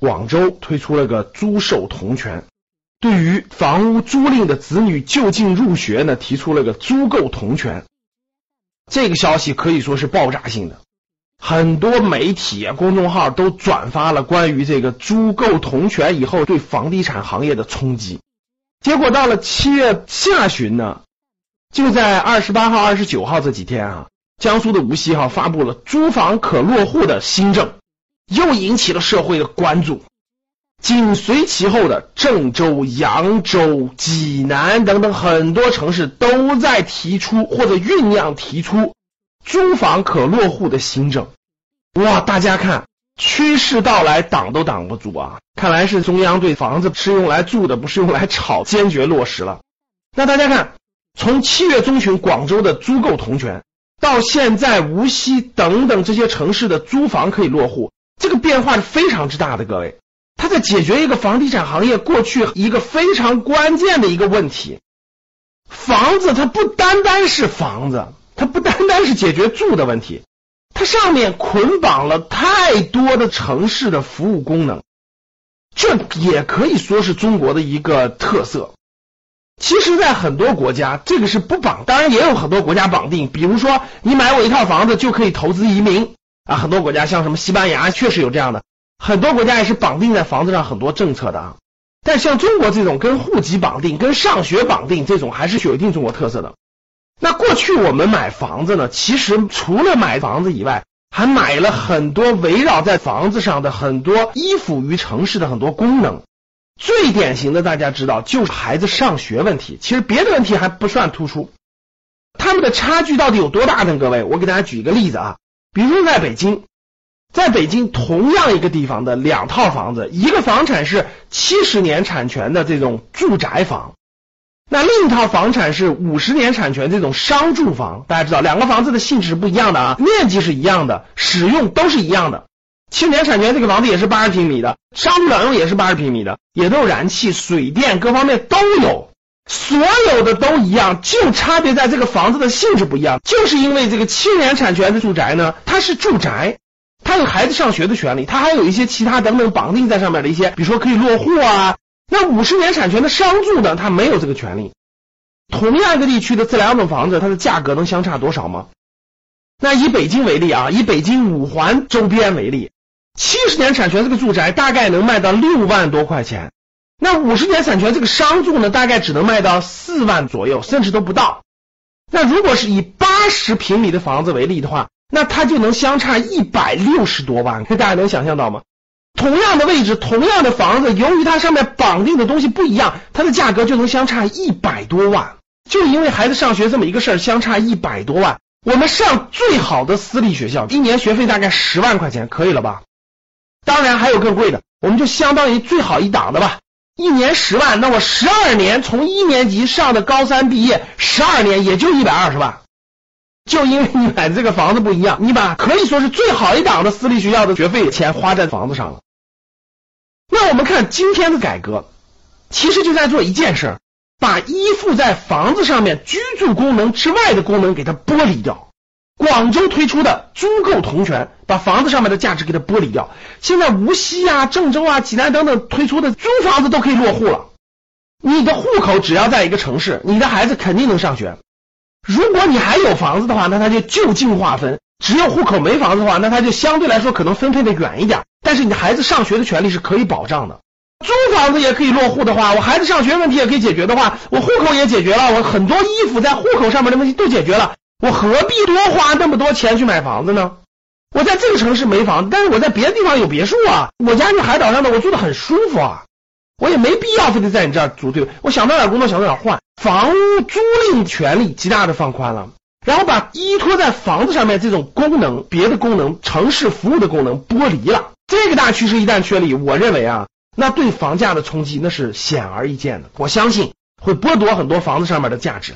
广州推出了个租售同权，对于房屋租赁的子女就近入学呢，提出了个租购同权。这个消息可以说是爆炸性的，很多媒体、公众号都转发了关于这个租购同权以后对房地产行业的冲击。结果到了七月下旬呢，就在二十八号、二十九号这几天啊。江苏的无锡哈发布了租房可落户的新政，又引起了社会的关注。紧随其后的郑州、扬州、济南等等很多城市都在提出或者酝酿提出租房可落户的新政。哇，大家看趋势到来，挡都挡不住啊！看来是中央对房子是用来住的，不是用来炒，坚决落实了。那大家看，从七月中旬广州的租购同权。到现在，无锡等等这些城市的租房可以落户，这个变化是非常之大的。各位，它在解决一个房地产行业过去一个非常关键的一个问题：房子它不单单是房子，它不单单是解决住的问题，它上面捆绑了太多的城市的服务功能，这也可以说是中国的一个特色。其实，在很多国家，这个是不绑，当然也有很多国家绑定。比如说，你买我一套房子就可以投资移民啊，很多国家像什么西班牙，确实有这样的。很多国家也是绑定在房子上很多政策的啊。但像中国这种跟户籍绑定、跟上学绑定这种，还是有一定中国特色的。那过去我们买房子呢，其实除了买房子以外，还买了很多围绕在房子上的很多依附于城市的很多功能。最典型的，大家知道就是孩子上学问题。其实别的问题还不算突出，他们的差距到底有多大呢？各位，我给大家举一个例子啊，比如在北京，在北京同样一个地方的两套房子，一个房产是七十年产权的这种住宅房，那另一套房产是五十年产权这种商住房。大家知道，两个房子的性质不一样的啊，面积是一样的，使用都是一样的。七年产权这个房子也是八十平米的，商住两用也是八十平米的，也都有燃气、水电各方面都有，所有的都一样，就差别在这个房子的性质不一样。就是因为这个七年产权的住宅呢，它是住宅，它有孩子上学的权利，它还有一些其他等等绑定在上面的一些，比如说可以落户啊。那五十年产权的商住呢，它没有这个权利。同样一个地区的这两种房子，它的价格能相差多少吗？那以北京为例啊，以北京五环周边为例。七十年产权这个住宅大概能卖到六万多块钱，那五十年产权这个商住呢，大概只能卖到四万左右，甚至都不到。那如果是以八十平米的房子为例的话，那它就能相差一百六十多万，可 大家能想象到吗？同样的位置，同样的房子，由于它上面绑定的东西不一样，它的价格就能相差一百多万。就因为孩子上学这么一个事儿，相差一百多万。我们上最好的私立学校，一年学费大概十万块钱，可以了吧？当然还有更贵的，我们就相当于最好一档的吧，一年十万，那我十二年从一年级上的高三毕业，十二年也就一百二十万，就因为你买的这个房子不一样，你把可以说是最好一档的私立学校的学费钱花在房子上了。那我们看今天的改革，其实就在做一件事，把依附在房子上面居住功能之外的功能给它剥离掉。广州推出的租购同权，把房子上面的价值给它剥离掉。现在无锡啊、郑州啊、济南等等推出的租房子都可以落户了。你的户口只要在一个城市，你的孩子肯定能上学。如果你还有房子的话，那他就就近划分；只有户口没房子的话，那他就相对来说可能分配的远一点。但是你的孩子上学的权利是可以保障的。租房子也可以落户的话，我孩子上学问题也可以解决的话，我户口也解决了，我很多衣服在户口上面的问题都解决了。我何必多花那么多钱去买房子呢？我在这个城市没房，但是我在别的地方有别墅啊。我家是海岛上的，我住的很舒服啊。我也没必要非得在你这儿租对我想到哪儿工作想到哪儿换。房屋租赁权利极大的放宽了，然后把依托在房子上面这种功能、别的功能、城市服务的功能剥离了。这个大趋势一旦确立，我认为啊，那对房价的冲击那是显而易见的。我相信会剥夺很多房子上面的价值。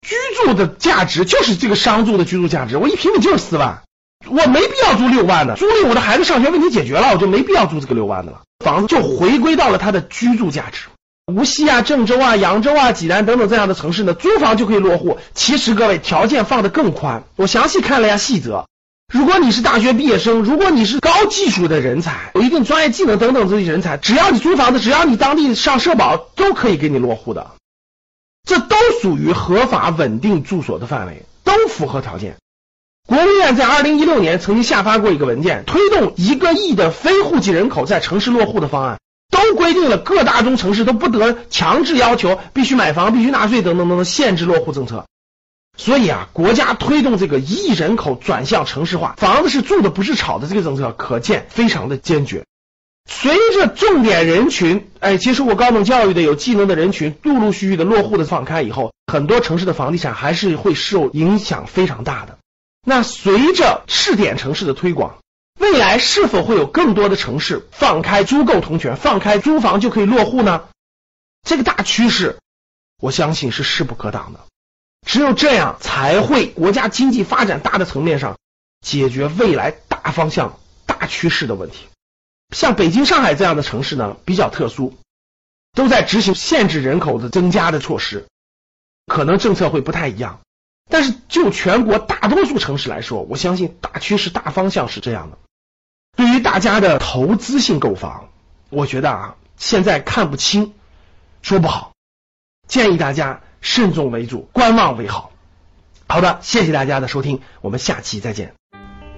居住的价值就是这个商住的居住价值，我一平米就是四万，我没必要租六万的，租赁我的孩子上学问题解决了，我就没必要租这个六万的了。房子就回归到了它的居住价值。无锡啊、郑州啊、扬州啊、济南等等这样的城市呢，租房就可以落户。其实各位条件放得更宽，我详细看了一下细则。如果你是大学毕业生，如果你是高技术的人才，有一定专业技能等等这些人才，只要你租房子，只要你当地上社保，都可以给你落户的。这都属于合法稳定住所的范围，都符合条件。国务院在二零一六年曾经下发过一个文件，推动一个亿的非户籍人口在城市落户的方案，都规定了各大中城市都不得强制要求必须买房、必须纳税等等等等限制落户政策。所以啊，国家推动这个亿人口转向城市化，房子是住的不是炒的这个政策，可见非常的坚决。随着重点人群，哎，接受过高等教育的有技能的人群，陆陆续续的落户的放开以后，很多城市的房地产还是会受影响非常大的。那随着试点城市的推广，未来是否会有更多的城市放开租购同权，放开租房就可以落户呢？这个大趋势，我相信是势不可挡的。只有这样，才会国家经济发展大的层面上解决未来大方向、大趋势的问题。像北京、上海这样的城市呢，比较特殊，都在执行限制人口的增加的措施，可能政策会不太一样。但是就全国大多数城市来说，我相信大趋势、大方向是这样的。对于大家的投资性购房，我觉得啊，现在看不清，说不好，建议大家。慎重为主，观望为好。好的，谢谢大家的收听，我们下期再见。